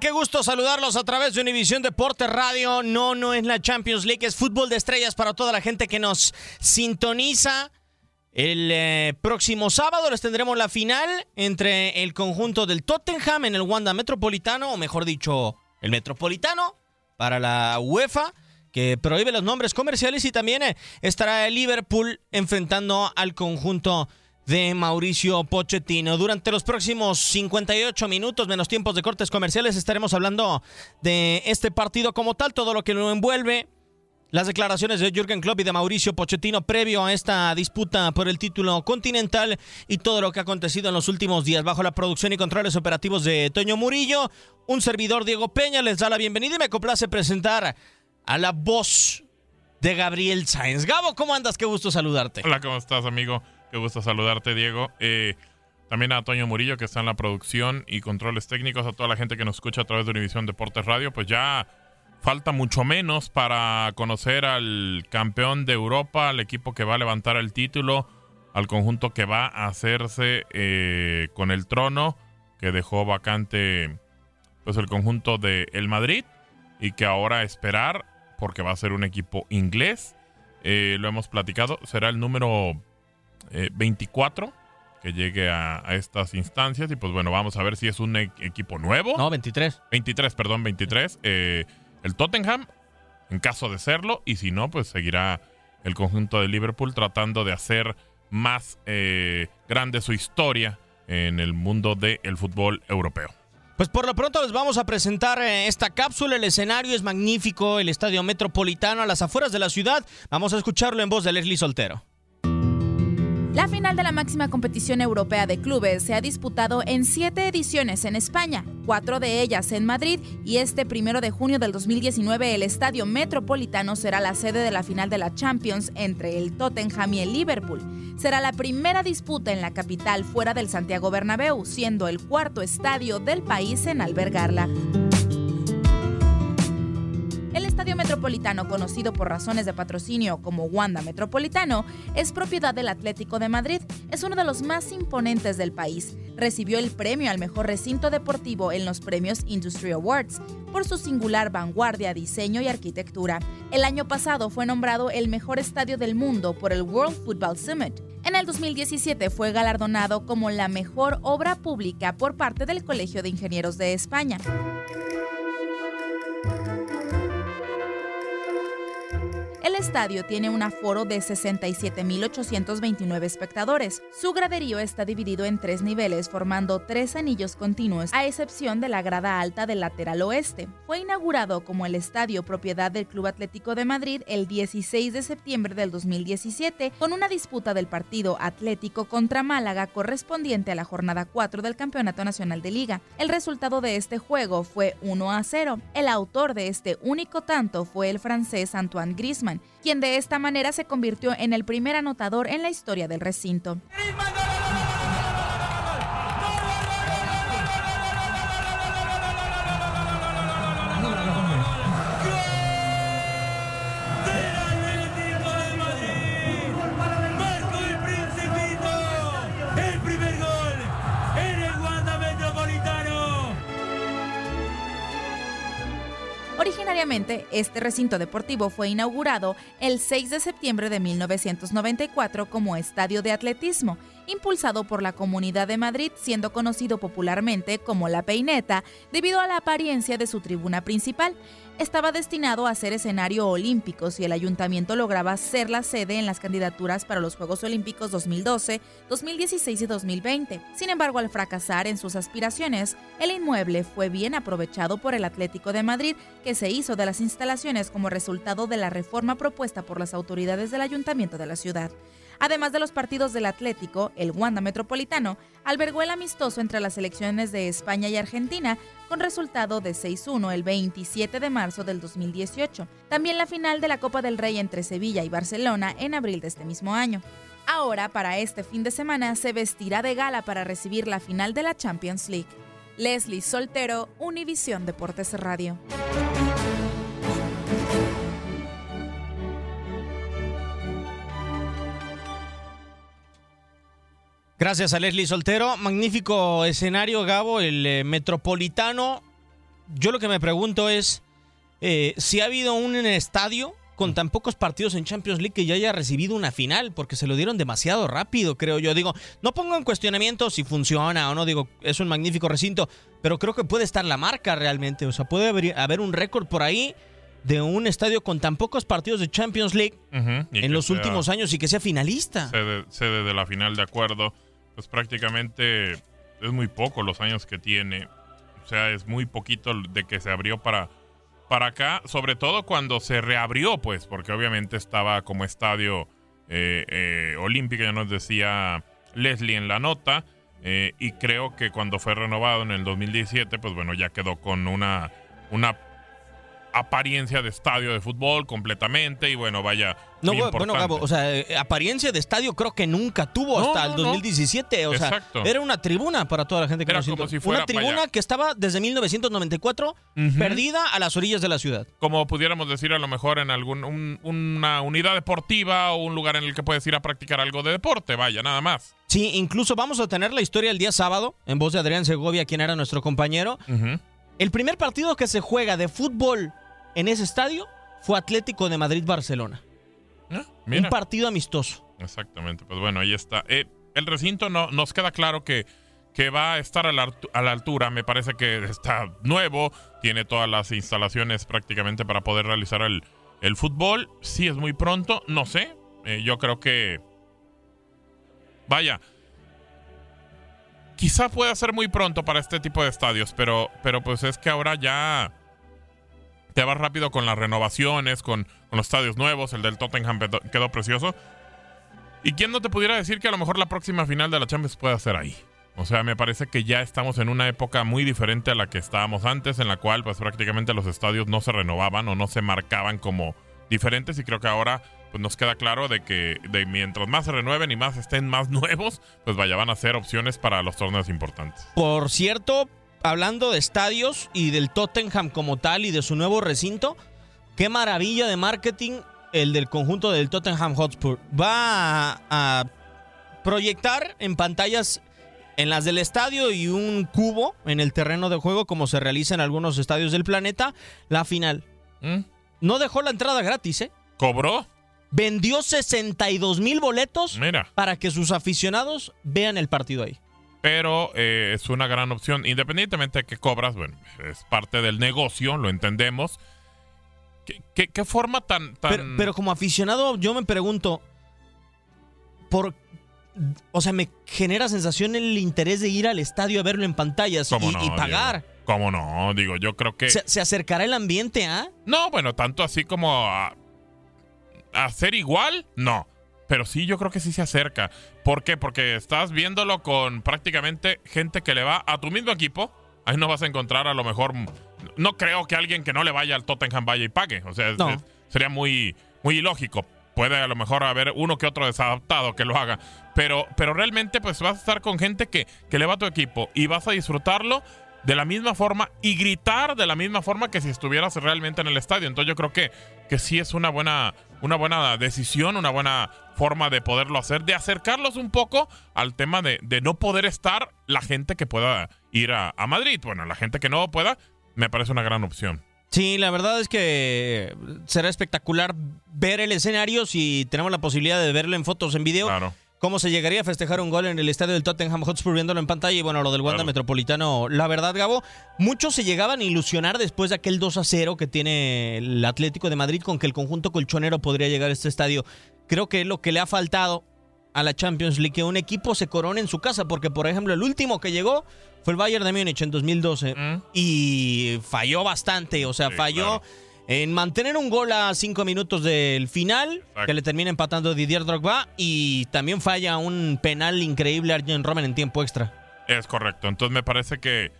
Qué gusto saludarlos a través de Univisión Deporte Radio. No, no es la Champions League, es fútbol de estrellas para toda la gente que nos sintoniza. El eh, próximo sábado les tendremos la final entre el conjunto del Tottenham en el Wanda Metropolitano, o mejor dicho, el Metropolitano para la UEFA, que prohíbe los nombres comerciales, y también eh, estará el Liverpool enfrentando al conjunto de Mauricio Pochettino. Durante los próximos 58 minutos, menos tiempos de cortes comerciales, estaremos hablando de este partido como tal, todo lo que lo envuelve, las declaraciones de Jürgen Klopp y de Mauricio Pochettino previo a esta disputa por el título continental y todo lo que ha acontecido en los últimos días bajo la producción y controles operativos de Toño Murillo. Un servidor Diego Peña les da la bienvenida y me complace presentar a la voz de Gabriel Sáenz. Gabo, ¿cómo andas? Qué gusto saludarte. Hola, ¿cómo estás, amigo? Qué gusto saludarte, Diego. Eh, también a Toño Murillo, que está en la producción y controles técnicos, a toda la gente que nos escucha a través de Univisión Deportes Radio. Pues ya falta mucho menos para conocer al campeón de Europa, al equipo que va a levantar el título, al conjunto que va a hacerse eh, con el trono que dejó vacante pues el conjunto de el Madrid y que ahora esperar porque va a ser un equipo inglés. Eh, lo hemos platicado, será el número eh, 24 que llegue a, a estas instancias. Y pues bueno, vamos a ver si es un e- equipo nuevo. No, 23. 23, perdón, 23. eh, el Tottenham, en caso de serlo, y si no, pues seguirá el conjunto de Liverpool tratando de hacer más eh, grande su historia en el mundo del fútbol europeo. Pues por lo pronto les vamos a presentar eh, esta cápsula. El escenario es magnífico, el estadio metropolitano a las afueras de la ciudad. Vamos a escucharlo en voz de Leslie Soltero. La final de la máxima competición europea de clubes se ha disputado en siete ediciones en España, cuatro de ellas en Madrid, y este primero de junio del 2019 el Estadio Metropolitano será la sede de la final de la Champions entre el Tottenham y el Liverpool. Será la primera disputa en la capital fuera del Santiago Bernabéu, siendo el cuarto estadio del país en albergarla. Estadio Metropolitano, conocido por razones de patrocinio como Wanda Metropolitano, es propiedad del Atlético de Madrid. Es uno de los más imponentes del país. Recibió el premio al mejor recinto deportivo en los premios Industry Awards por su singular vanguardia, diseño y arquitectura. El año pasado fue nombrado el mejor estadio del mundo por el World Football Summit. En el 2017 fue galardonado como la mejor obra pública por parte del Colegio de Ingenieros de España. El estadio tiene un aforo de 67.829 espectadores. Su graderío está dividido en tres niveles, formando tres anillos continuos, a excepción de la grada alta del lateral oeste. Fue inaugurado como el estadio propiedad del Club Atlético de Madrid el 16 de septiembre del 2017, con una disputa del partido Atlético contra Málaga correspondiente a la jornada 4 del Campeonato Nacional de Liga. El resultado de este juego fue 1 a 0. El autor de este único tanto fue el francés Antoine Griezmann quien de esta manera se convirtió en el primer anotador en la historia del recinto. Este recinto deportivo fue inaugurado el 6 de septiembre de 1994 como estadio de atletismo, impulsado por la Comunidad de Madrid, siendo conocido popularmente como La Peineta, debido a la apariencia de su tribuna principal. Estaba destinado a ser escenario olímpico si el ayuntamiento lograba ser la sede en las candidaturas para los Juegos Olímpicos 2012, 2016 y 2020. Sin embargo, al fracasar en sus aspiraciones, el inmueble fue bien aprovechado por el Atlético de Madrid, que se hizo de las instalaciones como resultado de la reforma propuesta por las autoridades del ayuntamiento de la ciudad. Además de los partidos del Atlético, el Wanda Metropolitano albergó el amistoso entre las selecciones de España y Argentina con resultado de 6-1 el 27 de marzo del 2018. También la final de la Copa del Rey entre Sevilla y Barcelona en abril de este mismo año. Ahora, para este fin de semana, se vestirá de gala para recibir la final de la Champions League. Leslie Soltero, Univisión Deportes Radio. Gracias a Leslie Soltero. Magnífico escenario, Gabo, el eh, metropolitano. Yo lo que me pregunto es eh, si ha habido un estadio con tan pocos partidos en Champions League que ya haya recibido una final, porque se lo dieron demasiado rápido, creo yo. Digo, no pongo en cuestionamiento si funciona o no, digo, es un magnífico recinto, pero creo que puede estar la marca realmente. O sea, puede haber, haber un récord por ahí de un estadio con tan pocos partidos de Champions League en los sea últimos años y que sea finalista. Sede, sede de la final, de acuerdo. Pues prácticamente es muy poco los años que tiene. O sea, es muy poquito de que se abrió para, para acá. Sobre todo cuando se reabrió, pues, porque obviamente estaba como estadio eh, eh, olímpico, ya nos decía Leslie en la nota. eh, y creo que cuando fue renovado en el 2017, pues bueno, ya quedó con una, una apariencia de estadio de fútbol completamente. Y bueno, vaya. No, bueno, importante. Gabo, o sea, eh, apariencia de estadio creo que nunca tuvo hasta no, el no. 2017. O sea, Exacto. era una tribuna para toda la gente que Era como si fuera, Una tribuna que estaba desde 1994 Ujú. perdida a las orillas de la ciudad. como pudiéramos decir a lo mejor en algún un- una unidad deportiva o un lugar en el que puedes ir a practicar algo de deporte, vaya, nada más. Sí, incluso vamos a tener la historia el día sábado, en voz de Adrián Segovia, quien era nuestro compañero. El primer partido que se juega de fútbol en ese estadio fue Atlético de Madrid-Barcelona. Mira. Un partido amistoso. Exactamente, pues bueno, ahí está. Eh, el recinto no, nos queda claro que, que va a estar a la, a la altura. Me parece que está nuevo, tiene todas las instalaciones prácticamente para poder realizar el, el fútbol. Sí es muy pronto, no sé. Eh, yo creo que... Vaya. Quizá pueda ser muy pronto para este tipo de estadios, pero, pero pues es que ahora ya te vas rápido con las renovaciones, con, los estadios nuevos. El del Tottenham quedó, quedó precioso. ¿Y quién no te pudiera decir que a lo mejor la próxima final de la Champions pueda ser ahí? O sea, me parece que ya estamos en una época muy diferente a la que estábamos antes, en la cual pues prácticamente los estadios no se renovaban o no se marcaban como diferentes y creo que ahora pues nos queda claro de que de mientras más se renueven y más estén más nuevos, pues vaya, van a ser opciones para los torneos importantes. Por cierto, hablando de estadios y del Tottenham como tal y de su nuevo recinto, qué maravilla de marketing el del conjunto del Tottenham Hotspur. Va a, a proyectar en pantallas en las del estadio y un cubo en el terreno de juego como se realiza en algunos estadios del planeta, la final. ¿Mm? No dejó la entrada gratis, ¿eh? ¿Cobró? Vendió 62 mil boletos Mira. para que sus aficionados vean el partido ahí. Pero eh, es una gran opción, independientemente de que cobras, bueno, es parte del negocio, lo entendemos. ¿Qué, qué- qué forma tan... tan... Pero, pero como aficionado, yo me pregunto, por, o sea, me genera sensación el interés de ir al estadio a verlo en pantallas ¿Cómo y, no, y pagar. Diego? ¿Cómo no? Digo, yo creo que... ¿Se, se acercará el ambiente a? No, bueno, tanto así como a, ser igual, no. Pero sí, yo creo que sí se acerca. ¿Por qué? Porque estás viéndolo con prácticamente gente que le va a tu mismo equipo. Ahí no vas a encontrar a lo mejor... No creo que alguien que no le vaya al Tottenham vaya y pague. O sea, es- No. es- sería muy, muy ilógico. Puede a lo mejor haber uno que otro desadaptado que lo haga. Pero, pero realmente pues vas a estar con gente que, que le va a tu equipo y vas a disfrutarlo de la misma forma y gritar de la misma forma que si estuvieras realmente en el estadio. Entonces yo creo que, que sí es una buena, una buena decisión, una buena forma de poderlo hacer, de acercarlos un poco al tema de, de no poder estar la gente que pueda ir a, a Madrid. Bueno, la gente que no pueda, me parece una gran opción. Sí, la verdad es que será espectacular ver el escenario si tenemos la posibilidad de verlo en fotos, en video. Claro. ¿Cómo se llegaría a festejar un gol en el estadio del Tottenham Hotspur viéndolo en pantalla? Y bueno, lo del Wanda Claro. Metropolitano, la verdad, Gabo, muchos se llegaban a ilusionar después de aquel 2 a 0 que tiene el Atlético de Madrid con que el conjunto colchonero podría llegar a este estadio. Creo que lo que le ha faltado a la Champions League, que un equipo se corone en su casa, porque por ejemplo el último que llegó fue el Bayern de Múnich en 2012 Mm. y falló bastante, o sea, Sí, falló claro. En mantener un gol a cinco minutos del final, Exacto. que le termina empatando Didier Drogba, y también falla un penal increíble a Arjen Robben en tiempo extra. Es correcto. Entonces me parece que,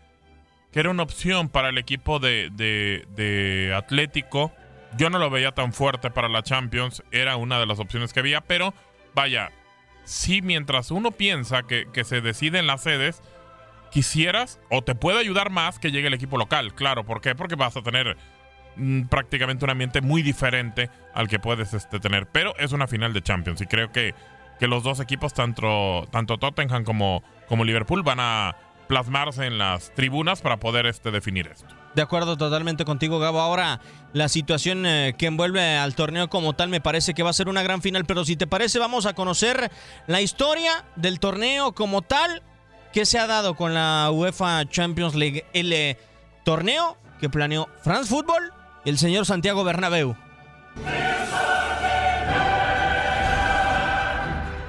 que era una opción para el equipo de, de- de Atlético. Yo no lo veía tan fuerte para la Champions. Era una de las opciones que había. Pero vaya, sí, mientras uno piensa que, que se deciden las sedes, quisieras o te puede ayudar más que llegue el equipo local. Claro, ¿por qué? Porque vas a tener mm, prácticamente un ambiente muy diferente al que puedes este, tener. Pero es una final de Champions y creo que, que los dos equipos, tanto, tanto Tottenham como, como Liverpool, van a plasmarse en las tribunas para poder este, definir esto. De acuerdo totalmente contigo, Gabo. Ahora, la situación eh, que envuelve al torneo como tal me parece que va a ser una gran final, pero si te parece, vamos a conocer la historia del torneo como tal que se ha dado con la UEFA Champions League. El torneo que planeó France Football el señor Santiago Bernabéu.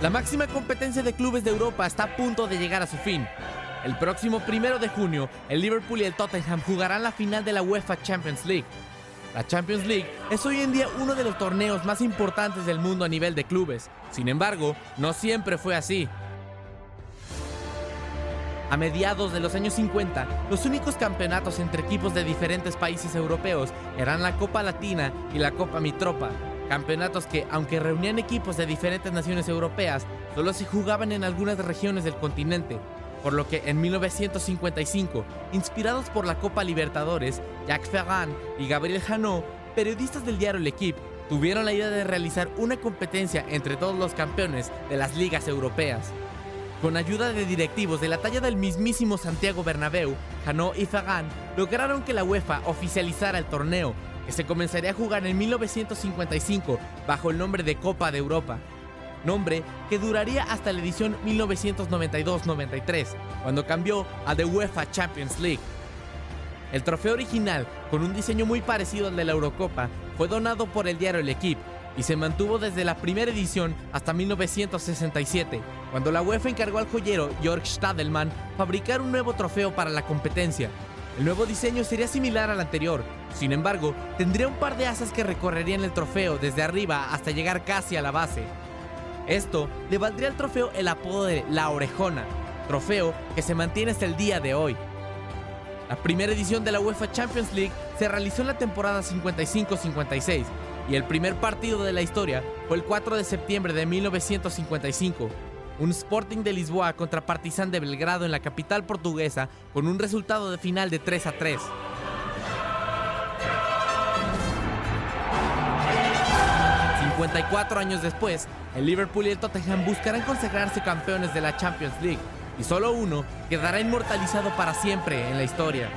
La máxima competencia de clubes de Europa está a punto de llegar a su fin. El próximo primero de junio, el Liverpool y el Tottenham jugarán la final de la UEFA Champions League. La Champions League es hoy en día uno de los torneos más importantes del mundo a nivel de clubes. Sin embargo, no siempre fue así. A mediados de los años 50, los únicos campeonatos entre equipos de diferentes países europeos eran la Copa Latina y la Copa Mitropa, campeonatos que, aunque reunían equipos de diferentes naciones europeas, solo se jugaban en algunas regiones del continente, por lo que en 1955, inspirados por la Copa Libertadores, Jacques Ferrand y Gabriel Janot, periodistas del diario L'Equipe, tuvieron la idea de realizar una competencia entre todos los campeones de las ligas europeas. Con ayuda de directivos de la talla del mismísimo Santiago Bernabéu, Janot y Fagan lograron que la UEFA oficializara el torneo, que se comenzaría a jugar en 1955 bajo el nombre de Copa de Europa. nombre que duraría hasta la edición 1992-93, cuando cambió a The UEFA Champions League. El trofeo original, con un diseño muy parecido al de la Eurocopa, fue donado por el diario El Equipe y se mantuvo desde la primera edición hasta 1967, cuando la UEFA encargó al joyero Georg Stadelmann fabricar un nuevo trofeo para la competencia. El nuevo diseño sería similar al anterior, sin embargo, tendría un par de asas que recorrerían el trofeo desde arriba hasta llegar casi a la base. Esto le valdría al trofeo el apodo de La Orejona, trofeo que se mantiene hasta el día de hoy. La primera edición de la UEFA Champions League se realizó en la temporada 55-56 y el primer partido de la historia fue el 4 de septiembre de 1955. Un Sporting de Lisboa contra Partizan de Belgrado en la capital portuguesa con un resultado de final de 3 a 3. ...54 años después... ...el Liverpool y el Tottenham buscarán consagrarse campeones de la Champions League... ...y solo uno quedará inmortalizado para siempre en la historia...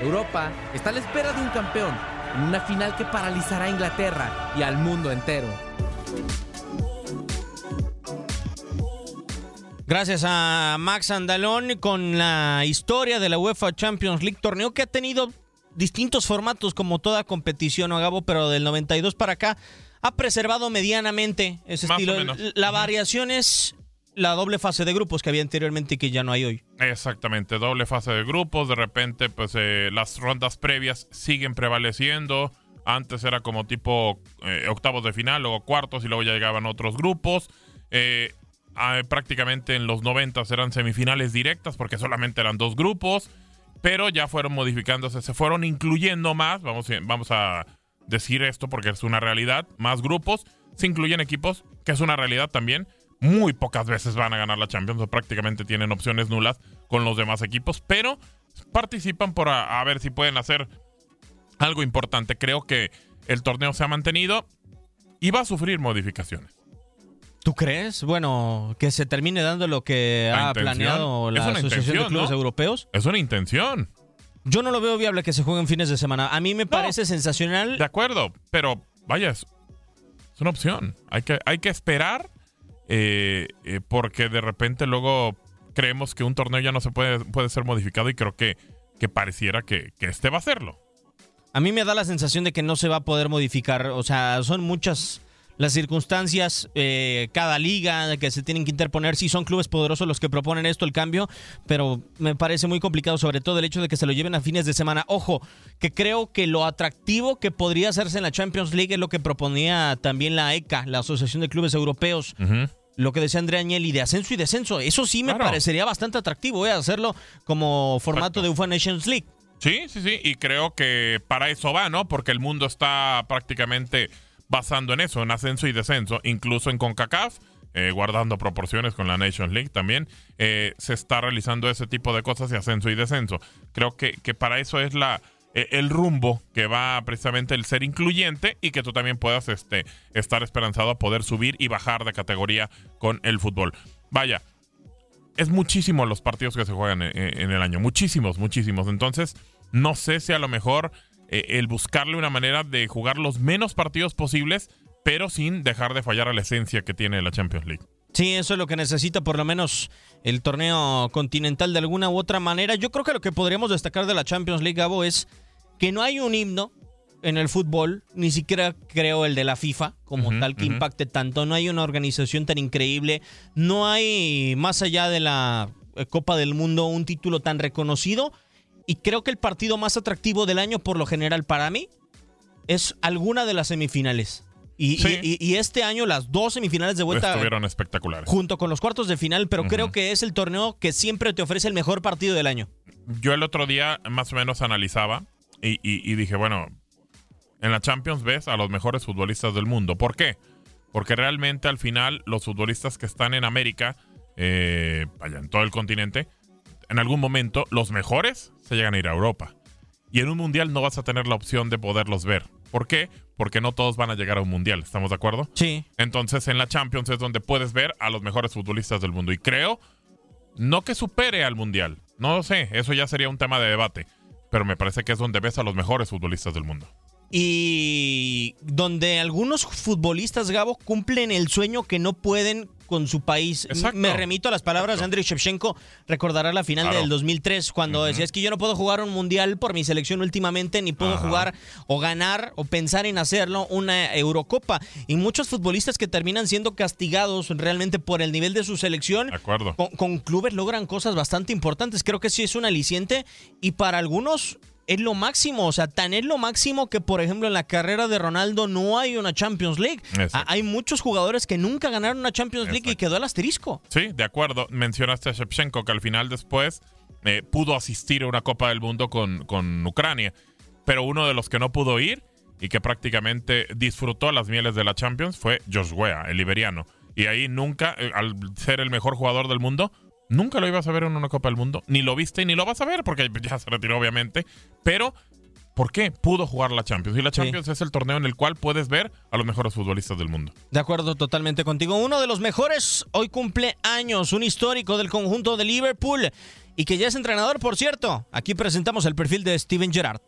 Europa está a la espera de un campeón en una final que paralizará a Inglaterra y al mundo entero. Gracias a Max Andalón con la historia de la UEFA Champions League, torneo que ha tenido distintos formatos como toda competición, ¿no, Gabo? Pero del 92 para acá ha preservado medianamente ese Más o estilo. menos. La variación es la doble fase de grupos que había anteriormente y que ya no hay hoy. Exactamente, doble fase de grupos, de repente pues eh, las rondas previas siguen prevaleciendo, antes era como tipo eh, octavos de final, luego cuartos y luego ya llegaban otros grupos, Eh, ah, prácticamente en los 90 eran semifinales directas porque solamente eran dos grupos, pero ya fueron modificándose, se fueron incluyendo más, vamos, vamos a decir esto porque es una realidad, más grupos, se incluyen equipos, que es una realidad también, muy pocas veces van a ganar la Champions o prácticamente tienen opciones nulas con los demás equipos, pero participan por a, a ver si pueden hacer algo importante. Creo que el torneo se ha mantenido y va a sufrir modificaciones. ¿Tú crees? Bueno, que se termine dando lo que La ha intención. planeado la Asociación de Clubes ¿no? Europeos. Es una intención. Yo no lo veo viable que se jueguen fines de semana. A mí me parece sensacional. De acuerdo, pero vaya, es, es una opción. Hay que, hay que esperar eh, eh, porque de repente luego creemos que un torneo ya no se puede, puede ser modificado y creo que, que pareciera que, que este va a serlo. A mí me da la sensación de que no se va a poder modificar. O sea, son muchas las circunstancias, eh, cada liga que se tienen que interponer. Sí, son clubes poderosos los que proponen esto, el cambio, pero me parece muy complicado, sobre todo el hecho de que se lo lleven a fines de semana. Ojo, que creo que lo atractivo que podría hacerse en la Champions League es lo que proponía también la ECA, la Asociación de Clubes Europeos. Lo que decía Andrea Agnelli de ascenso y descenso. Eso sí me Claro. parecería bastante atractivo, eh, hacerlo como formato de UEFA Nations League. Sí, sí, sí, y creo que para eso va, ¿no? Porque el mundo está prácticamente basando en eso, en ascenso y descenso, incluso en CONCACAF, eh, guardando proporciones con la Nations League también, eh, se está realizando ese tipo de cosas de ascenso y descenso. Creo que, que para eso es la eh, el rumbo que va precisamente el ser incluyente y que tú también puedas este, estar esperanzado a poder subir y bajar de categoría con el fútbol. Vaya, es muchísimo los partidos que se juegan en, en el año. Muchísimos, muchísimos. Entonces, no sé si a lo mejor eh, el buscarle una manera de jugar los menos partidos posibles, pero sin dejar de fallar a la esencia que tiene la Champions League. Sí, eso es lo que necesita por lo menos el torneo continental de alguna u otra manera. Yo creo que lo que podríamos destacar de la Champions League, Gabo, es que no hay un himno en el fútbol, ni siquiera creo el de la FIFA como tal que impacte tanto. No hay una organización tan increíble. No hay, más allá de la Copa del Mundo, un título tan reconocido. Y creo que el partido más atractivo del año, por lo general, para mí, es alguna de las semifinales. Y, Sí. y- y- y este año las dos semifinales de vuelta Estuvieron espectaculares. junto con los cuartos de final, pero creo que es el torneo que siempre te ofrece el mejor partido del año. Yo el otro día más o menos analizaba y, dije, bueno, en la Champions ves a los mejores futbolistas del mundo. ¿Por qué? Porque realmente al final los futbolistas que están en América, eh, vaya, en todo el continente, en algún momento los mejores se llegan a ir a Europa. Y en un mundial no vas a tener la opción de poderlos ver. ¿Por qué? Porque no todos van a llegar a un mundial, ¿estamos de acuerdo? Sí. Entonces en la Champions es donde puedes ver a los mejores futbolistas del mundo. Y creo, no que supere al mundial, no lo sé, eso ya sería un tema de debate. Pero me parece que es donde ves a los mejores futbolistas del mundo. y donde algunos futbolistas, Gabo, cumplen el sueño que no pueden con su país. Exacto. Me remito a las palabras de Andriy Shevchenko, recordará la final Claro. del 2003 cuando decía es que yo no puedo jugar un mundial por mi selección últimamente ni puedo jugar o ganar o pensar en hacerlo una Eurocopa y muchos futbolistas que terminan siendo castigados realmente por el nivel de su selección De acuerdo. con, con clubes logran cosas bastante importantes. Creo que sí es un aliciente y para algunos es lo máximo. O sea, tan es lo máximo que, por ejemplo, en la carrera de Ronaldo no hay una Champions League. Exacto. Hay muchos jugadores que nunca ganaron una Champions League y quedó el asterisco. Sí, de acuerdo. Mencionaste a Shevchenko, que al final después eh, pudo asistir a una Copa del Mundo con, con Ucrania. Pero uno de los que no pudo ir y que prácticamente disfrutó las mieles de la Champions fue Josh Weah, el liberiano. Y ahí nunca, eh, al ser el mejor jugador del mundo, nunca lo ibas a ver en una Copa del Mundo. Ni lo viste ni lo vas a ver, porque ya se retiró, obviamente. Pero, ¿por qué? Pudo jugar la Champions. Y la Sí. Champions es el torneo en el cual puedes ver a los mejores futbolistas del mundo. De acuerdo totalmente contigo. Uno de los mejores hoy cumple años, un histórico del conjunto de Liverpool y que ya es entrenador, por cierto. Aquí presentamos el perfil de Steven Gerrard.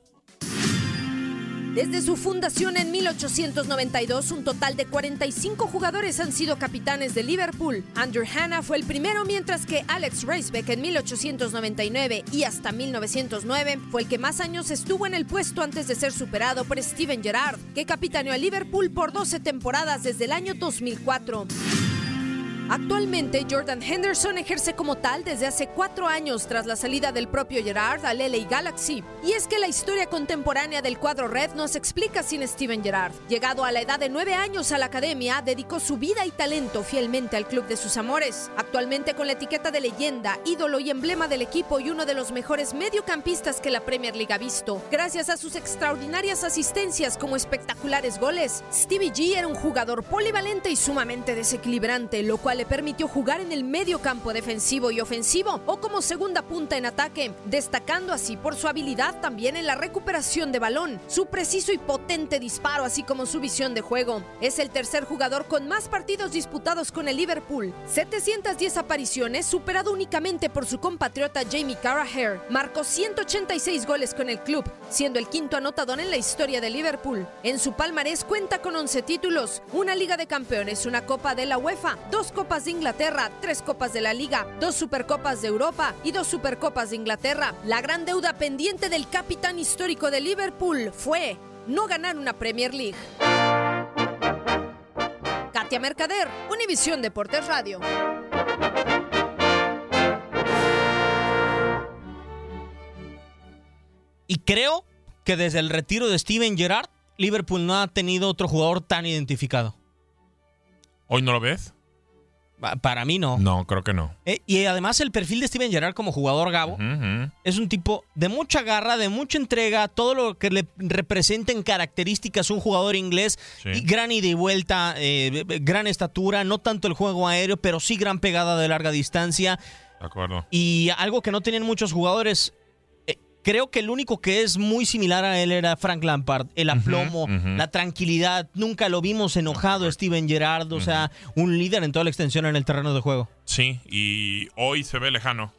Desde su fundación en 1892, un total de 45 jugadores han sido capitanes de Liverpool. Andrew Hanna fue el primero, mientras que Alex Reisbeck en 1899 y hasta 1909 fue el que más años estuvo en el puesto antes de ser superado por Steven Gerrard, que capitaneó a Liverpool por 12 temporadas desde el año 2004. Actualmente, Jordan Henderson ejerce como tal desde hace cuatro años tras la salida del propio Gerrard al LA Galaxy. Y es que la historia contemporánea del cuadro red no se explica sin Steven Gerrard. Llegado a la edad de nueve años a la academia, dedicó su vida y talento fielmente al club de sus amores. Actualmente con la etiqueta de leyenda, ídolo y emblema del equipo y uno de los mejores mediocampistas que la Premier League ha visto. Gracias a sus extraordinarias asistencias como espectaculares goles, Stevie G era un jugador polivalente y sumamente desequilibrante, lo cual le permitió jugar en el medio campo defensivo y ofensivo o como segunda punta en ataque, destacando así por su habilidad también en la recuperación de balón, su preciso y potente disparo, así como su visión de juego. Es el tercer jugador con más partidos disputados con el Liverpool, 710 apariciones, superado únicamente por su compatriota Jamie Carragher. Marcó 186 goles con el club, siendo el quinto anotador en la historia de Liverpool. En su palmarés cuenta con 11 títulos, una Liga de Campeones, una Copa de la UEFA, dos Copas de Inglaterra, tres Copas de la Liga, dos Supercopas de Europa y dos Supercopas de Inglaterra. La gran deuda pendiente del capitán histórico de Liverpool fue no ganar una Premier League. Katia Mercader, Univisión Deportes Radio. Y creo que desde el retiro de Steven Gerrard, Liverpool no ha tenido otro jugador tan identificado. ¿Hoy no lo ves? Pa- Para mí no. No, creo que no. Eh, y además el perfil de Steven Gerrard como jugador Gabo es un tipo de mucha garra, de mucha entrega, todo lo que le representa en características un jugador inglés, Sí. y gran ida y vuelta, eh, gran estatura, no tanto el juego aéreo, pero sí gran pegada de larga distancia. De acuerdo. Y algo que no tienen muchos jugadores, creo que el único que es muy similar a él era Frank Lampard. El aplomo, la tranquilidad. Nunca lo vimos enojado, Steven Gerrard. O sea, un líder en toda la extensión en el terreno de juego. Sí, y hoy se ve lejano.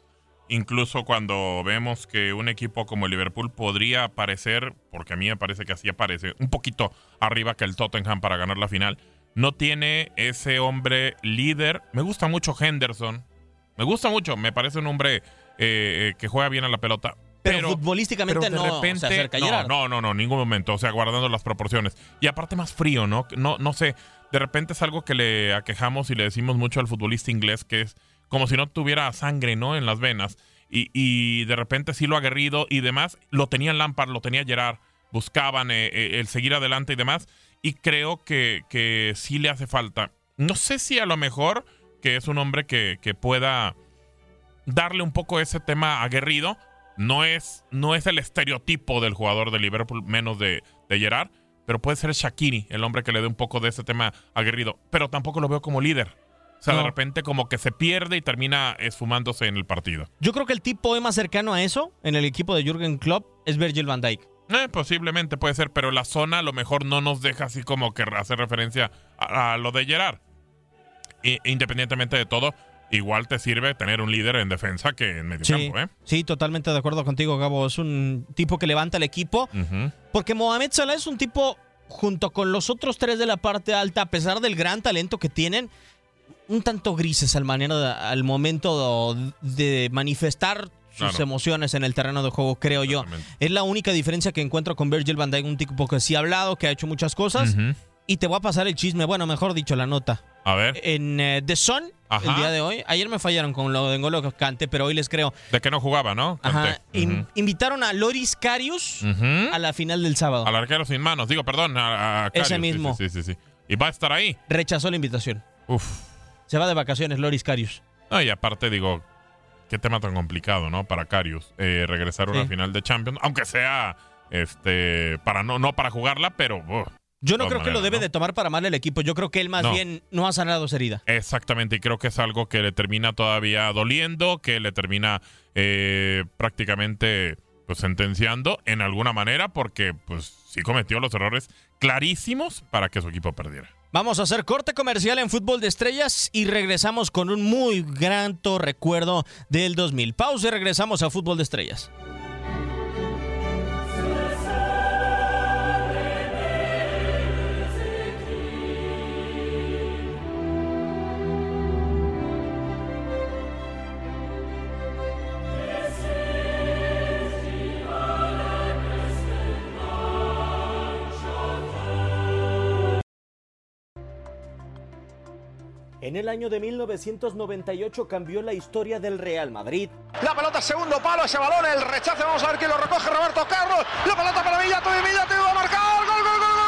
Incluso cuando vemos que un equipo como el Liverpool podría aparecer, porque a mí me parece que así aparece, un poquito arriba que el Tottenham para ganar la final, no tiene ese hombre líder. Me gusta mucho Henderson. Me gusta mucho. Me parece un hombre eh, eh, que juega bien a la pelota. Pero, futbolísticamente pero de no repente, se acerca a no, no, no, ningún momento. O sea, guardando las proporciones. Y aparte más frío, ¿no? No, no sé. De repente es algo que le aquejamos y le decimos mucho al futbolista inglés, que es como si no tuviera sangre, ¿no? En las venas. Y, y de repente sí lo aguerrido y demás. Lo tenía Lampard, lo tenía Gerard. Buscaban eh, eh, el seguir adelante y demás. Y creo que, que sí le hace falta. No sé si a lo mejor que es un hombre que, que pueda darle un poco ese tema aguerrido. No es, no es el estereotipo del jugador de Liverpool, menos de, de Gerard, pero puede ser Shakiri, el hombre que le dé un poco de ese tema aguerrido. Pero tampoco lo veo como líder. O sea, de repente como que se pierde y termina esfumándose en el partido. Yo creo que el tipo más cercano a eso en el equipo de Jürgen Klopp es Virgil van Dijk. Eh, posiblemente puede ser, pero la zona a lo mejor no nos deja así como que hacer referencia a, a lo de Gerard. E- independientemente de todo, igual te sirve tener un líder en defensa que en medio Sí, campo, ¿eh? sí, totalmente de acuerdo contigo, Gabo. Es un tipo que levanta el equipo. Porque Mohamed Salah es un tipo, junto con los otros tres de la parte alta, a pesar del gran talento que tienen, un tanto grises al, manera de- al momento de manifestar sus Claro. emociones en el terreno de juego, creo yo. Es la única diferencia que encuentro con Virgil van Dijk, un tipo que sí ha hablado, que ha hecho muchas cosas. Y te voy a pasar el chisme, bueno, mejor dicho, la nota. A ver, En eh, The Sun, Ajá. el día de hoy, ayer me fallaron con lo de N'Golo Kante, pero hoy les creo. de que no jugaba, ¿no? Ajá, in- invitaron a Loris Karius Ujú. a la final del sábado. Al arquero sin manos, digo, perdón, a, a Ese mismo. Sí, sí, sí, sí. Y va a estar ahí. Rechazó la invitación. Uf. Se va de vacaciones Loris Karius. No, y aparte, digo, qué tema tan complicado, ¿no? Para Karius, eh, regresar a una Sí. final de Champions, aunque sea, este, para no, no para jugarla, pero... Yo no creo que lo debe ¿no? de tomar para mal el equipo. Yo creo que él más No. bien no ha sanado esa herida. Exactamente, y creo que es algo que le termina todavía doliendo, que le termina eh, prácticamente pues sentenciando en alguna manera, porque pues sí cometió los errores clarísimos para que su equipo perdiera. Vamos a hacer corte comercial en Fútbol de Estrellas y regresamos con un muy grato recuerdo del 2000. Pausa y regresamos a Fútbol de Estrellas. En el año de 1998 cambió la historia del Real Madrid. La pelota segundo palo, ese balón, el rechazo, vamos a ver quién lo recoge, Roberto Carlos. La pelota para Villato y Villato va a marcar. ¡Gol, gol, gol, gol!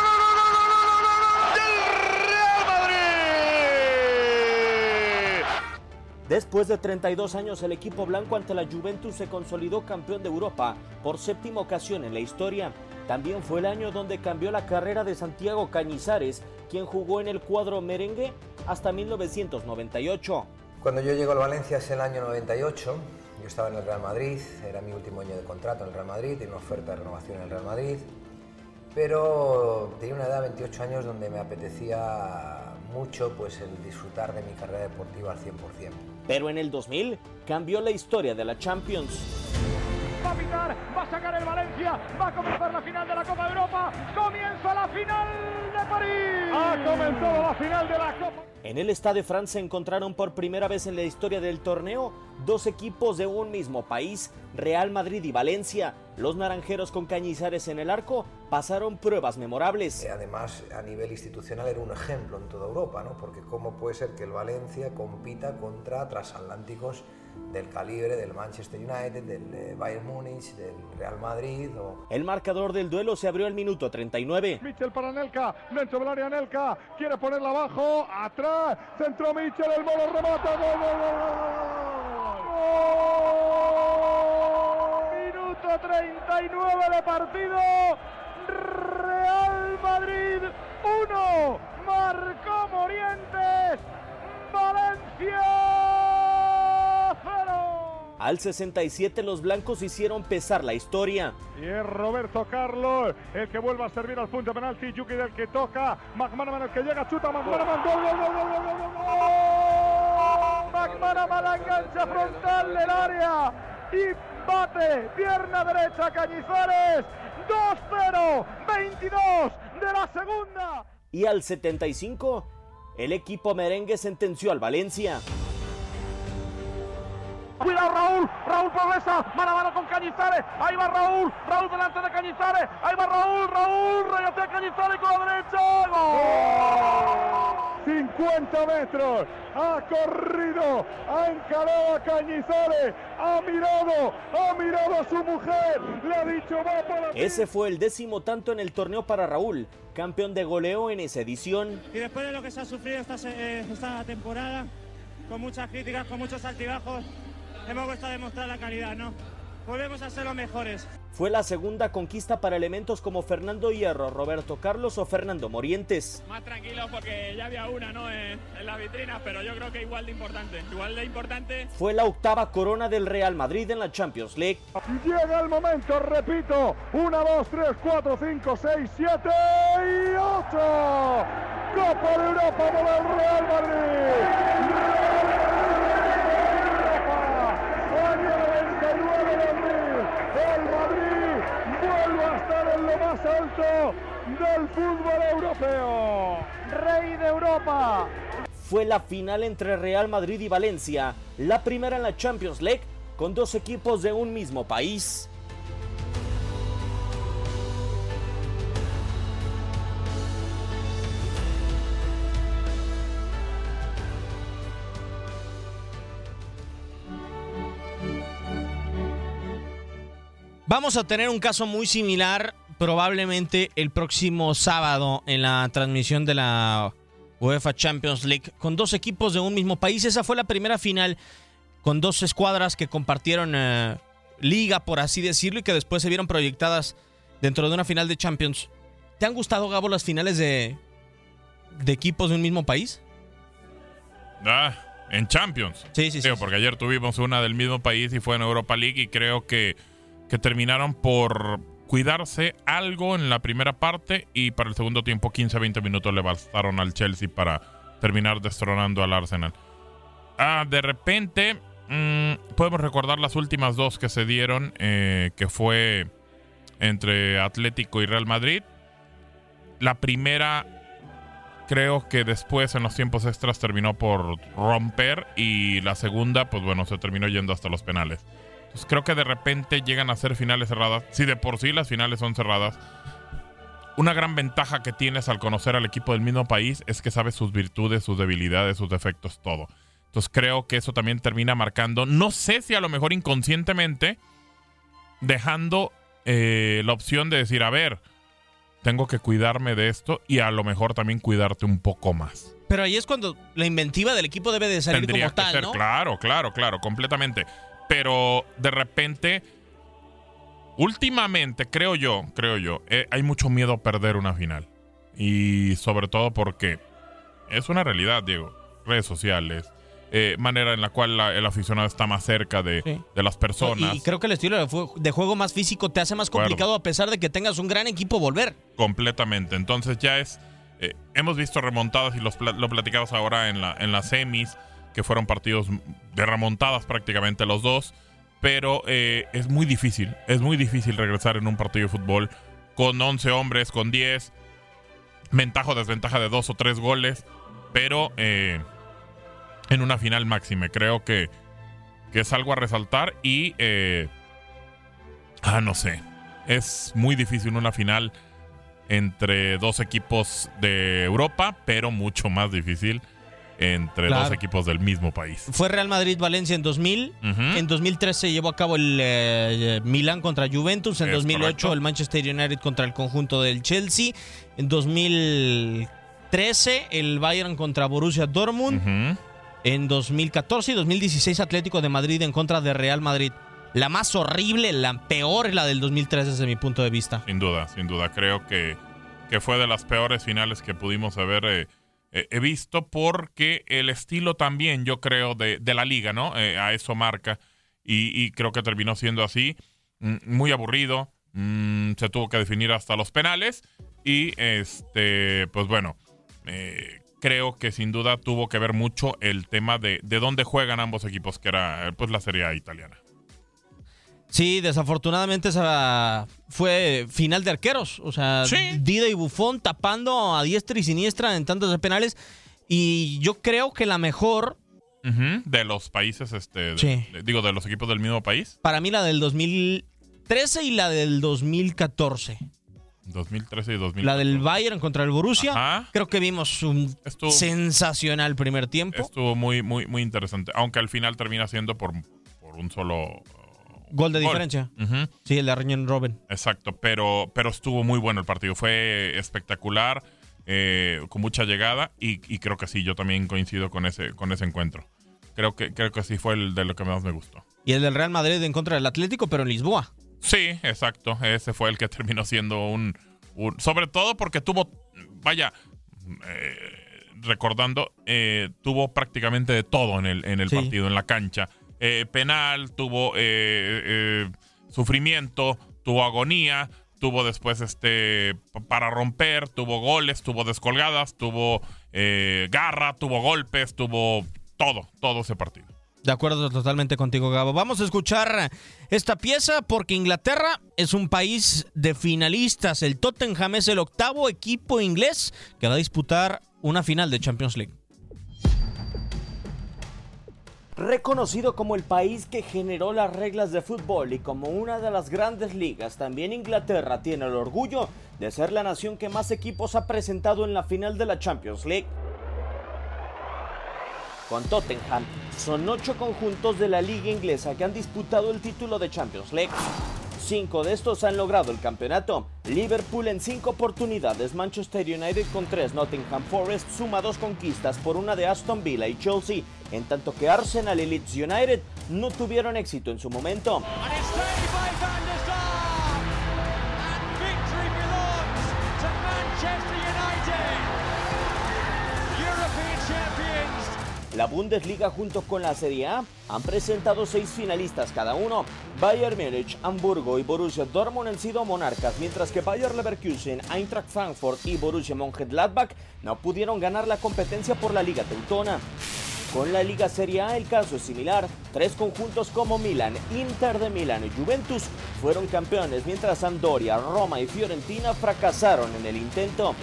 Después de 32 años, el equipo blanco ante la Juventus se consolidó campeón de Europa por séptima ocasión en la historia. También fue el año donde cambió la carrera de Santiago Cañizares, quien jugó en el cuadro merengue hasta 1998. Cuando yo llego al Valencia es el año 98, yo estaba en el Real Madrid, era mi último año de contrato en el Real Madrid, tenía una oferta de renovación en el Real Madrid, pero tenía una edad de 28 años donde me apetecía mucho pues el disfrutar de mi carrera deportiva al 100%. Pero en el 2000 cambió la historia de la Champions. Va a pitar, va a sacar el Valencia, va a comenzar la final de la Copa de Europa. Comienza la final de París. Ha comenzado la final de la Copa. En el Stade de France se encontraron por primera vez en la historia del torneo dos equipos de un mismo país, Real Madrid y Valencia. Los naranjeros con Cañizares en el arco pasaron pruebas memorables. Eh, Además, a nivel institucional era un ejemplo en toda Europa, ¿no? porque cómo puede ser que el Valencia compita contra transatlánticos del calibre del Manchester United, del eh, Bayern Múnich, del Real Madrid o El marcador del duelo se abrió al minuto 39. Michel para Nelka, dentro del área Nelka, quiere ponerla abajo, atrás, centro Michel, el bolo remata, gol, gol, gol, gol, gol. Minuto 39 de partido, Real Madrid 1, marcó Morientes, Valencia 0. Al 67 los blancos hicieron pesar la historia. Y es Roberto Carlos el que vuelve a servir al punto penalti. Yuki del que toca. McManaman el que llega. Chuta McManaman. ¡Gol, gol, gol, gol. McManaman la engancha frontal del área. Y bate. Pierna derecha Cañizares. 2-0. 22 de la segunda. Y al 75 el equipo merengue sentenció al Valencia. Cuidado Raúl, Raúl progresa, mano a mano con Cañizares, ahí va Raúl, Raúl delante de Cañizares, ahí va Raúl, Raúl, regatea Cañizares con la derecha, ¡gol! 50 metros, ha corrido, ha encarado a Cañizares, ha mirado, ha mirado a su mujer, le ha dicho va para. Ese fue el décimo tanto en el torneo para Raúl, campeón de goleo en esa edición. Y después de lo que se ha sufrido esta, eh, esta temporada, con muchas críticas, con muchos altibajos, hemos vuelto a demostrar la calidad, ¿no? Volvemos a ser los mejores. Fue la segunda conquista para elementos como Fernando Hierro, Roberto Carlos o Fernando Morientes. Más tranquilos porque ya había una, ¿no? En, en las vitrinas, pero yo creo que igual de importante. Igual de importante. Fue la octava corona del Real Madrid en la Champions League. Llega el momento, repito. 1, 2, 3, 4, 5, 6, 7 y 8. Copa de Europa para el Real Madrid. estar en lo más alto del fútbol europeo. Rey de Europa. Fue la final entre Real Madrid y Valencia, la primera en la Champions League con dos equipos de un mismo país. Vamos a tener un caso muy similar probablemente el próximo sábado en la transmisión de la UEFA Champions League con dos equipos de un mismo país. Esa fue la primera final con dos escuadras que compartieron eh, liga, por así decirlo, y que después se vieron proyectadas dentro de una final de Champions. ¿Te han gustado, Gabo, las finales de, de equipos de un mismo país? Ah, en Champions. Sí, sí, sí. porque ayer tuvimos una del mismo país y fue en Europa League y creo que, que terminaron por cuidarse algo en la primera parte y para el segundo tiempo 15-20 minutos le bastaron al Chelsea para terminar destronando al Arsenal. Ah, de repente mm, podemos recordar las últimas dos que se dieron, eh, que fue entre Atlético y Real Madrid. La primera creo que después en los tiempos extras terminó por romper y la segunda, pues bueno, se terminó yendo hasta los penales. Pues creo que de repente llegan a ser finales cerradas. Si de por sí las finales son cerradas, una gran ventaja que tienes al conocer al equipo del mismo país es que sabes sus virtudes, sus debilidades, sus defectos, todo. Entonces creo que eso también termina marcando, no sé si a lo mejor inconscientemente, dejando eh, la opción de decir, a ver, tengo que cuidarme de esto y a lo mejor también cuidarte un poco más. Pero ahí es cuando la inventiva del equipo debe de salir Tendría como tal, que ser, ¿no? claro, claro, claro, completamente pero de repente, últimamente, creo yo, creo yo, eh, hay mucho miedo a perder una final. Y sobre todo porque es una realidad, Diego. Redes sociales, eh, manera en la cual la- el aficionado está más cerca de, de las personas. Y creo que el estilo de juego más físico te hace más complicado a pesar de que tengas un gran equipo volver. completamente. Entonces ya es. eh, hemos visto remontadas y los, lo platicamos ahora en, la, en las semis, que fueron partidos de remontadas prácticamente los dos. Pero eh, es muy difícil. Es muy difícil regresar en un partido de fútbol con 11 hombres, con 10. Ventaja o desventaja de dos o tres goles. Pero eh, en una final máxima. Creo que, que es algo a resaltar. Y. eh, ah, no sé. Es muy difícil una final entre dos equipos de Europa, pero mucho más difícil entre Claro. dos equipos del mismo país. Fue Real Madrid-Valencia en 2000. Ujú. En 2013 se llevó a cabo el eh, Milán contra Juventus. En Es 2008 correcto. el Manchester United contra el conjunto del Chelsea. En 2013 el Bayern contra Borussia Dortmund. Ujú. En 2014 y 2016 Atlético de Madrid en contra de Real Madrid. La más horrible, la peor es la del 2013 desde mi punto de vista. Sin duda, sin duda. Creo que, que fue de las peores finales que pudimos haber eh, eh, he visto porque el estilo también, yo creo, de, de la liga, ¿no? Eh, a eso marca. Y, creo que terminó siendo así. Mm, Muy aburrido. Mm, se tuvo que definir hasta los penales. Y este, pues bueno, eh, creo que sin duda tuvo que ver mucho el tema de, de dónde juegan ambos equipos, que era pues la Serie italiana. Sí, desafortunadamente esa fue final de arqueros. O sea, Dida y Buffon tapando a diestra y siniestra en tantos de penales. Y yo creo que la mejor, De los países, este, de- Sí. de- digo, de los equipos del mismo país. para mí la del 2013 y la del 2014. 2013 y 2014. La del Bayern contra el Borussia. Ajá. Creo que vimos un Estuvo- sensacional primer tiempo. Estuvo muy, muy, muy interesante. Aunque al final termina siendo por, por un solo Gol de diferencia. Sí, el de Arjen Robben. Exacto, pero, pero estuvo muy bueno el partido. Fue espectacular, eh, con mucha llegada y, y creo que sí, yo también coincido con ese, con ese encuentro. Creo que, creo que sí fue el de lo que más me gustó. Y el del Real Madrid en contra del Atlético, pero en Lisboa. Sí, exacto. Ese fue el que terminó siendo un. un- sobre todo porque tuvo. Vaya. eh, recordando, eh, tuvo prácticamente de todo en el, en el Sí. partido, en la cancha. Eh, penal, tuvo eh, eh, sufrimiento, tuvo agonía, tuvo después este para romper, tuvo goles, tuvo descolgadas, tuvo garra, tuvo golpes, tuvo todo, todo ese partido. De acuerdo totalmente contigo, Gabo. Vamos a escuchar esta pieza porque Inglaterra es un país de finalistas. El Tottenham es el octavo equipo inglés que va a disputar una final de Champions League. Reconocido como el país que generó las reglas de fútbol y como una de las grandes ligas, también Inglaterra tiene el orgullo de ser la nación que más equipos ha presentado en la final de la Champions League. Con Tottenham, son ocho conjuntos de la liga inglesa que han disputado el título de Champions League. Cinco de estos han logrado el campeonato. Liverpool en cinco oportunidades, Manchester United con tres, Nottingham Forest suma dos conquistas por una de Aston Villa y Chelsea, en tanto que Arsenal y Leeds United no tuvieron éxito en su momento. La Bundesliga junto con la Serie A han presentado seis finalistas cada uno. Bayern Múnich, Hamburgo y Borussia Dortmund han sido monarcas, mientras que Bayer Leverkusen, Eintracht Frankfurt y Borussia Mönchengladbach no pudieron ganar la competencia por la Liga Teutona. Con la Liga Serie A el caso es similar. Tres conjuntos como Milan, Inter de Milán y Juventus fueron campeones, mientras Sampdoria, Roma y Fiorentina fracasaron en el intento.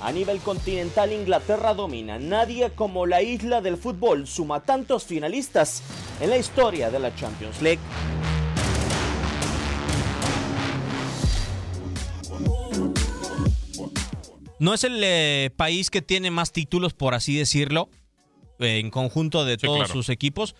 A nivel continental, Inglaterra domina. Nadie como la isla del fútbol suma tantos finalistas en la historia de la Champions League. No es el eh, país que tiene más títulos, por así decirlo, eh, en conjunto de todos claro. sus equipos,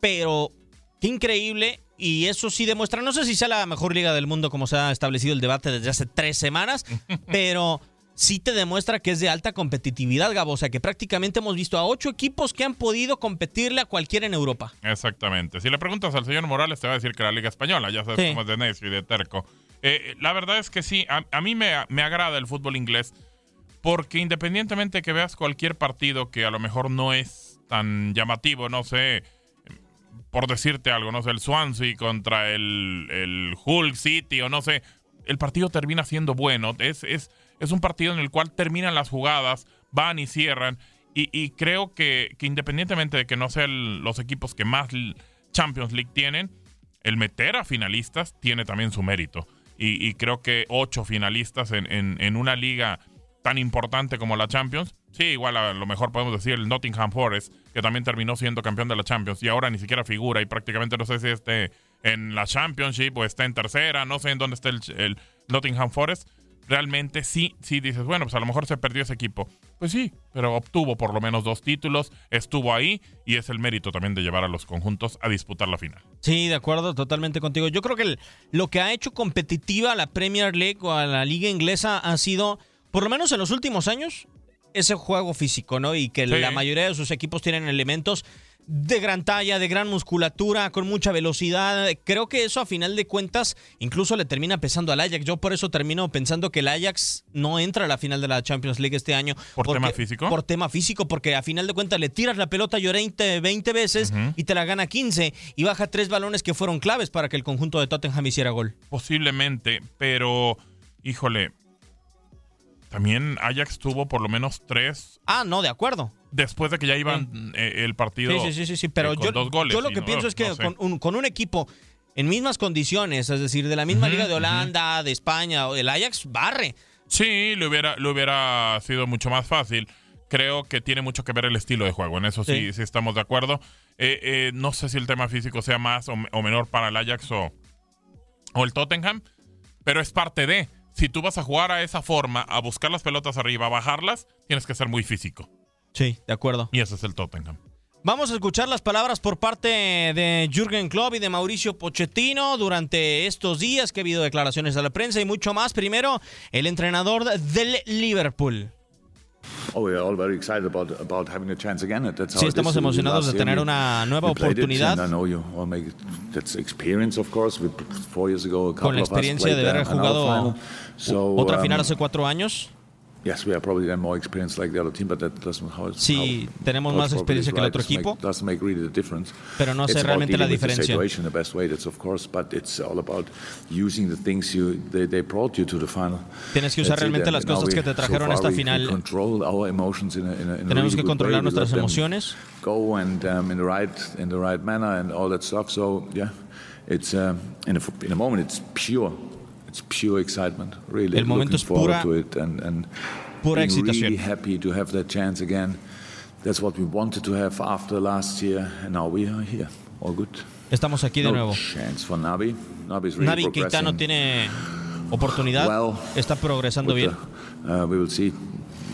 pero qué increíble. Y eso sí demuestra, no sé si sea la mejor liga del mundo como se ha establecido el debate desde hace tres semanas, pero sí te demuestra que es de alta competitividad, Gabo. O sea, que prácticamente hemos visto a ocho equipos que han podido competirle a cualquiera en Europa. Exactamente. Si le preguntas al señor Morales, te va a decir que la Liga Española, ya sabes Sí. cómo es de necio y de terco. Eh, la verdad es que sí, a, a mí me, me agrada el fútbol inglés porque independientemente que veas cualquier partido que a lo mejor no es tan llamativo, no sé, por decirte algo, no sé, el Swansea contra el, el Hull City o no sé, el partido termina siendo bueno. Es, es, es un partido en el cual terminan las jugadas, van y cierran. Y, creo que, que independientemente de que no sean los equipos que más Champions League tienen, el meter a finalistas tiene también su mérito. Y, creo que ocho finalistas en- en una liga tan importante como la Champions, sí, igual a lo mejor podemos decir el Nottingham Forest, que también terminó siendo campeón de la Champions y ahora ni siquiera figura y prácticamente no sé si esté en la Championship o está en tercera, no sé en dónde está el, Nottingham Forest. Realmente sí, sí dices, bueno, pues a lo mejor se perdió ese equipo. Pues sí, pero obtuvo por lo menos dos títulos, estuvo ahí y es el mérito también de llevar a los conjuntos a disputar la final. Sí, de acuerdo, totalmente contigo. Yo creo que lo que ha hecho competitiva a la Premier League o a la liga inglesa ha sido, por lo menos en los últimos años, ese juego físico, ¿no? Y que Sí. la mayoría de sus equipos tienen elementos de gran talla, de gran musculatura, con mucha velocidad. Creo que eso a final de cuentas incluso le termina pesando al Ajax. Yo por eso termino pensando que el Ajax no entra a la final de la Champions League este año. ¿Por porque- tema físico? Por tema físico, porque a final de cuentas le tiras la pelota 20, 20 veces y te la gana 15 y baja tres balones que fueron claves para que el conjunto de Tottenham hiciera gol. Posiblemente, pero híjole, también Ajax tuvo por lo menos tres Ah, no, de acuerdo. después de que ya iban eh, el partido. Sí, sí, sí, sí, sí, pero eh, con yo, dos goles. yo lo que no- pienso es que no sé. con, un, con un equipo en mismas condiciones, es decir, de la misma liga de Holanda, de España, o el Ajax barre. Sí, le hubiera, le hubiera sido mucho más fácil. Creo que tiene mucho que ver el estilo de juego. En eso sí, Sí. sí, estamos de acuerdo. Eh, eh, no sé si el tema físico sea más o, o menor para el Ajax o, o el Tottenham, pero es parte de. Si tú vas a jugar a esa forma, a buscar las pelotas arriba, a bajarlas, tienes que ser muy físico. Sí, de acuerdo. Y ese es el Tottenham. Vamos a escuchar las palabras por parte de Jürgen Klopp y de Mauricio Pochettino durante estos días que ha habido declaraciones a la prensa y mucho más. Primero, el entrenador del Liverpool. Sí, estamos is. emocionados de tener una nueva oportunidad. and I know you all make it- that's experience, of course. We, four years ago, a Con la experiencia de haber there, another jugado otra final um, hace cuatro años. Yes, we are probably then more experienced like the other team, but that doesn't how it's Sí, how- tenemos how más experiencia que el otro Doesn't make- make really the difference. Pero no sé realmente la dealing with the diferencia. situation the best way, that's of course, but it's all about using the things you they, they brought you to the final. Tienes que usar That's realmente las cosas we- que te so trajeron far esta we final. control our emotions in a- in a- in Tenemos really que good controlar nuestras emociones. Go and um, in the right in the right manner and all that stuff. So yeah, it's um, in a in a moment it's pure. It's pure excitement. Really, El momento looking es pura- forward to it and and pura being excitación. really happy to have that chance again. That's what we wanted to have after last year, and now we are here. All good. Estamos aquí de no nuevo. chance for Nabi. Nabi's really Navi Quintano tiene oportunidad, well está progresando bien. the- uh, we will see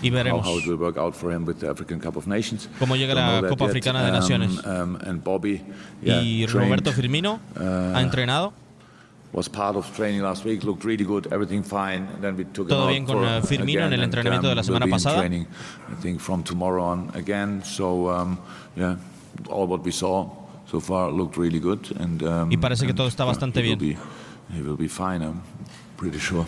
Y veremos. how, how it will work out for him with the African Cup of Nations. Cómo llega la Copa. Africana de Um, Naciones. um, and Bobby, yeah, y trained, Roberto Firmino uh, ha entrenado. was Todo bien con, uh, Firmino en el entrenamiento de la semana pasada. Training, I think from tomorrow on again. So yeah, all what we saw so far looked really good. And Y parece que todo está bastante bien. be- he will be fine. I'm pretty sure.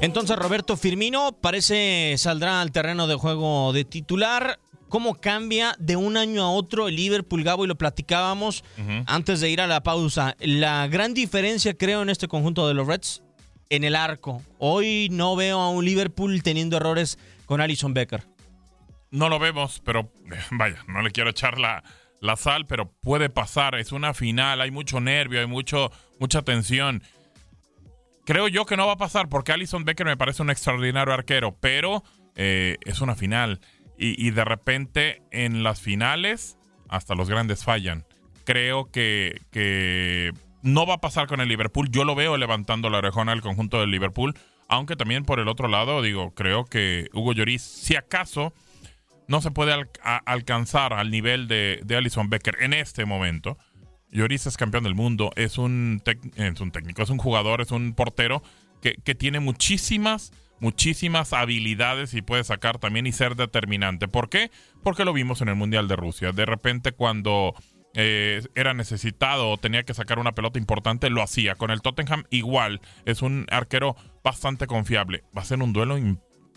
Entonces Roberto Firmino parece saldrá al terreno de juego de titular. ¿Cómo cambia de un año a otro el Liverpool, Gabo? Y lo platicábamos antes de ir a la pausa. La gran diferencia, creo, en este conjunto de los Reds, en el arco. Hoy no veo a un Liverpool teniendo errores con Alison Becker. No lo vemos, pero vaya, no le quiero echar la, la sal, pero puede pasar. Es una final, hay mucho nervio, hay mucho, mucha tensión. Creo yo que no va a pasar porque Alison Becker me parece un extraordinario arquero, pero eh, es una final. Y, de repente en las finales hasta los grandes fallan. Creo que, no va a pasar con el Liverpool. Yo lo veo levantando la orejona al conjunto del Liverpool. Aunque también por el otro lado, digo, creo que Hugo Lloris, si acaso, no se puede alcanzar al nivel de, de Alison Becker en este momento. Lloris es campeón del mundo, es un, es un técnico, es un jugador, es un portero que, que tiene muchísimas, muchísimas habilidades y puede sacar también y ser determinante. ¿Por qué? Porque lo vimos en el Mundial de Rusia. De repente cuando eh, era necesitado o tenía que sacar una pelota importante, lo hacía. Con el Tottenham igual, es un arquero bastante confiable. Va a ser un duelo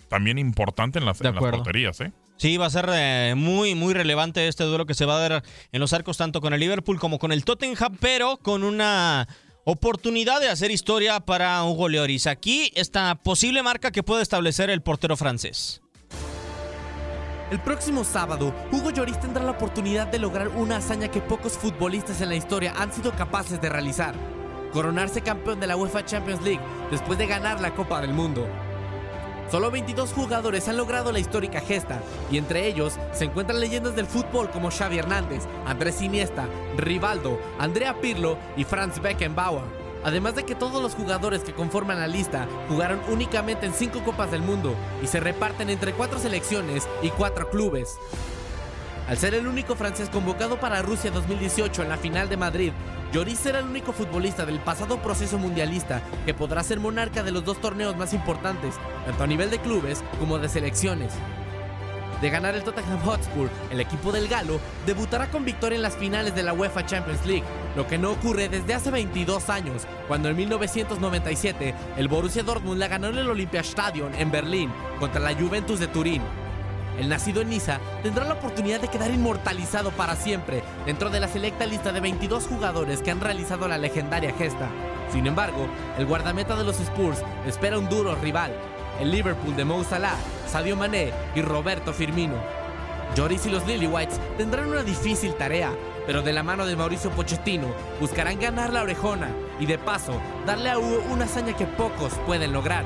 también importante en las, en porterías, ¿eh? Sí, va a ser eh, muy, muy relevante este duelo que se va a dar en los arcos tanto con el Liverpool como con el Tottenham, pero con una oportunidad de hacer historia para Hugo Lloris. Aquí esta posible marca que puede establecer el portero francés. El próximo sábado, Hugo Lloris tendrá la oportunidad de lograr una hazaña que pocos futbolistas en la historia han sido capaces de realizar. Coronarse campeón de la UEFA Champions League después de ganar la Copa del Mundo. Solo 22 jugadores han logrado la histórica gesta, y entre ellos se encuentran leyendas del fútbol como Xavi Hernández, Andrés Iniesta, Rivaldo, Andrea Pirlo y Franz Beckenbauer. Además de que todos los jugadores que conforman la lista jugaron únicamente en 5 Copas del Mundo y se reparten entre 4 selecciones y 4 clubes. Al ser el único francés convocado para Rusia 2018 en la final de Madrid, Lloris será el único futbolista del pasado proceso mundialista que podrá ser monarca de los dos torneos más importantes, tanto a nivel de clubes como de selecciones. De ganar el Tottenham Hotspur, el equipo del Galo debutará con victoria en las finales de la UEFA Champions League, lo que no ocurre desde hace 22 años, cuando en 1997 el Borussia Dortmund la ganó en el Olympiastadion en Berlín contra la Juventus de Turín. El nacido en Niza tendrá la oportunidad de quedar inmortalizado para siempre dentro de la selecta lista de 22 jugadores que han realizado la legendaria gesta. Sin embargo, el guardameta de los Spurs espera un duro rival, el Liverpool de Mo Salah, Sadio Mané y Roberto Firmino. Lloris y los Lily Whites tendrán una difícil tarea, pero de la mano de Mauricio Pochettino buscarán ganar la orejona y de paso darle a Hugo una hazaña que pocos pueden lograr.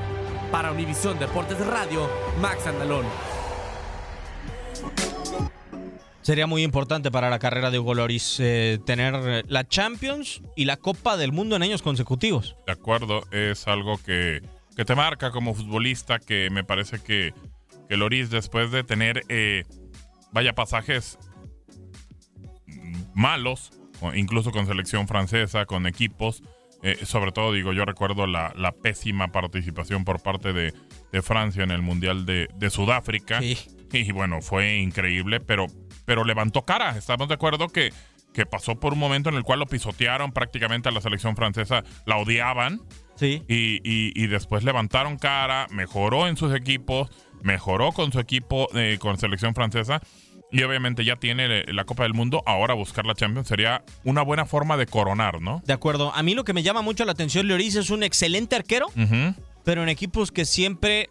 Para Univisión Deportes Radio, Max Andalón. Sería muy importante para la carrera de Hugo Lloris eh, tener la Champions y la Copa del Mundo en años consecutivos. De acuerdo, es algo que, que te marca como futbolista, que me parece que, que Loris después de tener, eh, vaya, pasajes malos, incluso con selección francesa, con equipos, eh, sobre todo digo, yo recuerdo la, la pésima participación por parte de, de Francia en el Mundial de, de Sudáfrica. Y bueno, fue increíble, pero, pero levantó cara. Estamos de acuerdo que que pasó por un momento en el cual lo pisotearon prácticamente a la selección francesa, la odiaban. Sí. Y, y- y después levantaron cara, mejoró en sus equipos, mejoró con su equipo, eh, con selección francesa. Y obviamente ya tiene la Copa del Mundo. Ahora buscar la Champions sería una buena forma de coronar, ¿no? De acuerdo. A mí lo que me llama mucho la atención, Lloris, es un excelente arquero, pero en equipos que siempre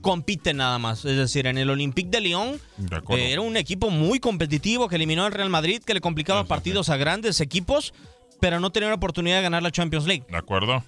compiten nada más. Es decir, en el Olympique de Lyon De eh, era un equipo muy competitivo que eliminó al Real Madrid, que le complicaba partidos a grandes equipos, pero no tenía la oportunidad de ganar la Champions League. De acuerdo.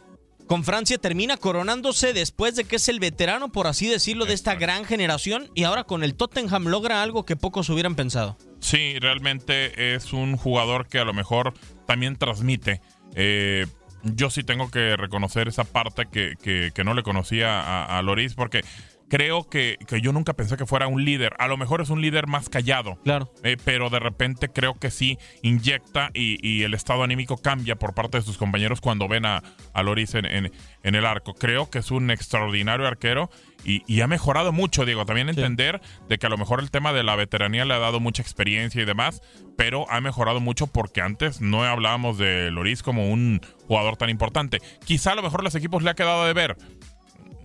Con Francia termina coronándose después de que es el veterano, por así decirlo, de esta gran generación y ahora con el Tottenham logra algo que pocos hubieran pensado. Sí, realmente es un jugador que a lo mejor también transmite. Eh, yo sí tengo que reconocer esa parte que, que- que no le conocía a, a Loris porque creo que, que yo nunca pensé que fuera un líder. A lo mejor es un líder más callado. Claro. Eh, pero de repente creo que sí inyecta y, y el estado anímico cambia por parte de sus compañeros cuando ven a, a Loris en, en- en el arco. Creo que es un extraordinario arquero y, y ha mejorado mucho, Diego. También entender de que a lo mejor el tema de la veteranía le ha dado mucha experiencia y demás, pero ha mejorado mucho porque antes no hablábamos de Loris como un jugador tan importante. Quizá a lo mejor los equipos le ha quedado de ver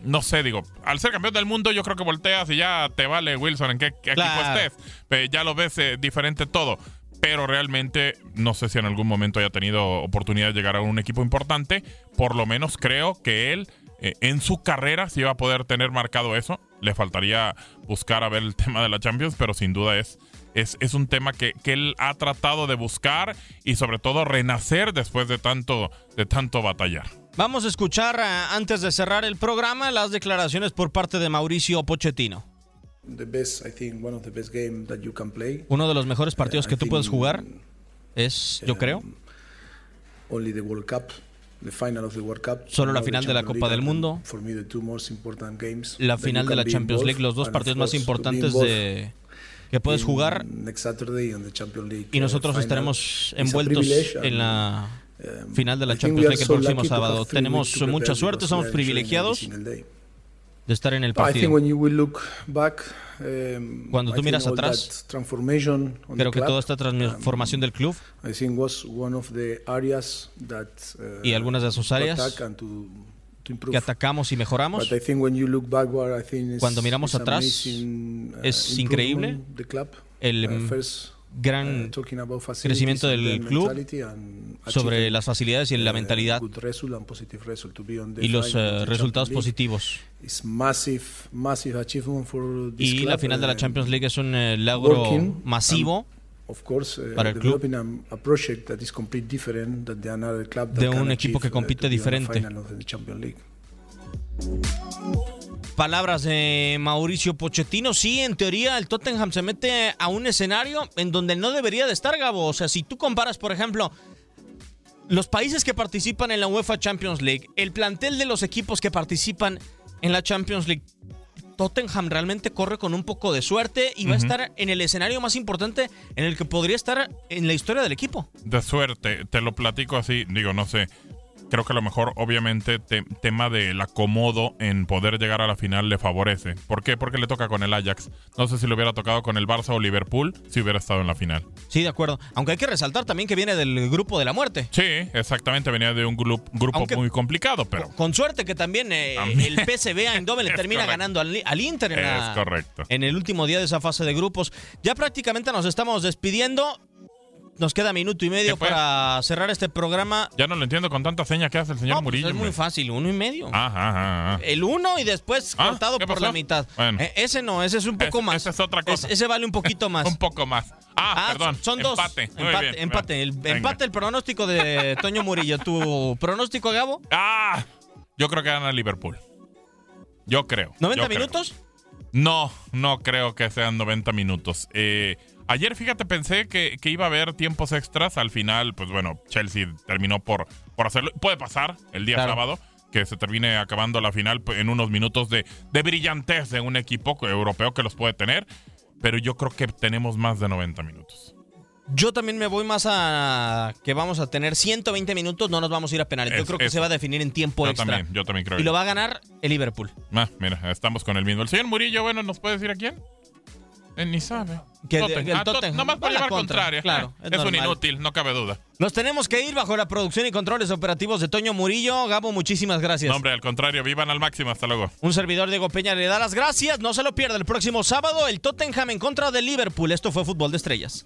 no sé, digo, al ser campeón del mundo, yo creo que volteas y ya te vale Wilson en qué, qué Claro. equipo estés. Pe- ya lo ves eh, diferente todo. Pero realmente no sé si en algún momento haya tenido oportunidad de llegar a un equipo importante. Por lo menos creo que él eh, en su carrera sí va a poder tener marcado eso. Le faltaría buscar a ver el tema de la Champions, pero sin duda es, es, es un tema que, que él ha tratado de buscar y sobre todo renacer después de tanto, de tanto batallar. Vamos a escuchar, eh, antes de cerrar el programa, las declaraciones por parte de Mauricio Pochettino. Uno de los mejores partidos I que tú puedes jugar es, yo creo, Cup. Solo la final de la Copa del Mundo. La final de la Champions League, los dos partidos más importantes de que puedes jugar y uh, nosotros final estaremos envueltos en la um, final de la Champions League el próximo sábado. Tenemos mucha suerte, somos privilegiados de estar en el partido. um, Cuando tú miras atrás, Creo que toda esta transformación del club uh, y algunas de sus áreas que atacamos y mejoramos. Cuando miramos atrás, es improvement increíble el first, gran uh, facilities crecimiento del club sobre las facilidades y la uh, mentalidad y los eh, the resultados positivos. Y la final de la uh, Champions League es un eh, logro masivo uh, para el club. de un equipo que uh, compite diferente. Palabras de Mauricio Pochettino. Sí, en teoría el Tottenham se mete a un escenario en donde no debería de estar, Gabo. O sea, si tú comparas, por ejemplo, los países que participan en la UEFA Champions League, el plantel de los equipos que participan en la Champions League, Tottenham realmente corre con un poco de suerte y va a estar en el escenario más importante en el que podría estar en la historia del equipo. De suerte, te lo platico así, digo, no sé. Creo que a lo mejor, obviamente, te- tema del acomodo en poder llegar a la final le favorece. ¿Por qué? Porque le toca con el Ajax. No sé si le hubiera tocado con el Barça o Liverpool si hubiera estado en la final. Sí, de acuerdo. Aunque hay que resaltar también que viene del grupo de la muerte. Sí, exactamente, venía de un grup- grupo Aunque- muy complicado, pero Con suerte que también eh, También. el PSV Eindhoven le termina correcto. ganando al, al Inter en, la- es correcto. en el último día de esa fase de grupos. Ya prácticamente nos estamos despidiendo. Nos queda minuto y medio para cerrar este programa. Ya no lo entiendo con tanta seña que hace el señor No, pues Murillo. es muy fácil, uno y medio. Ajá, ajá, ajá. El uno y después Ah, cortado ¿qué por la mitad. Bueno. Eh, ese no, ese es un poco más. Esa es otra cosa. ese vale un poquito más. Un poco más. Ah, perdón. Son dos. Empate. Muy empate, bien. empate. El, Venga. empate el pronóstico de Toño Murillo. ¿Tu pronóstico, Gabo? Ah, yo creo que gana Liverpool. Yo creo. ¿90 yo creo. minutos? No, no creo que sean 90 minutos. Eh, ayer, fíjate, pensé que, que iba a haber tiempos extras. Al final, pues bueno, Chelsea terminó por, por hacerlo. Puede pasar el día Claro. sábado que se termine acabando la final en unos minutos de, de brillantez de un equipo europeo que los puede tener. Pero yo creo que tenemos más de 90 minutos. Yo también me voy más a que vamos a tener 120 minutos, no nos vamos a ir a penales. Yo Es- creo que se va a definir en tiempo Yo extra. también, yo también creo. y lo va a ganar el Liverpool. Ah, mira, estamos con el mismo. El señor Murillo, bueno, ¿nos puede decir a quién? Eh, ni sabe. Que Tottenham. que el Ah, Tot- Tottenham Nomás va por llevar contraria. claro, es es un inútil, no cabe duda. Nos tenemos que ir bajo la producción y controles operativos de Toño Murillo. Gabo, muchísimas gracias. No, hombre, al contrario, vivan al máximo. Hasta luego. Un servidor Diego Peña le da las gracias. No se lo pierda el próximo sábado el Tottenham en contra de Liverpool. Esto fue Fútbol de Estrellas.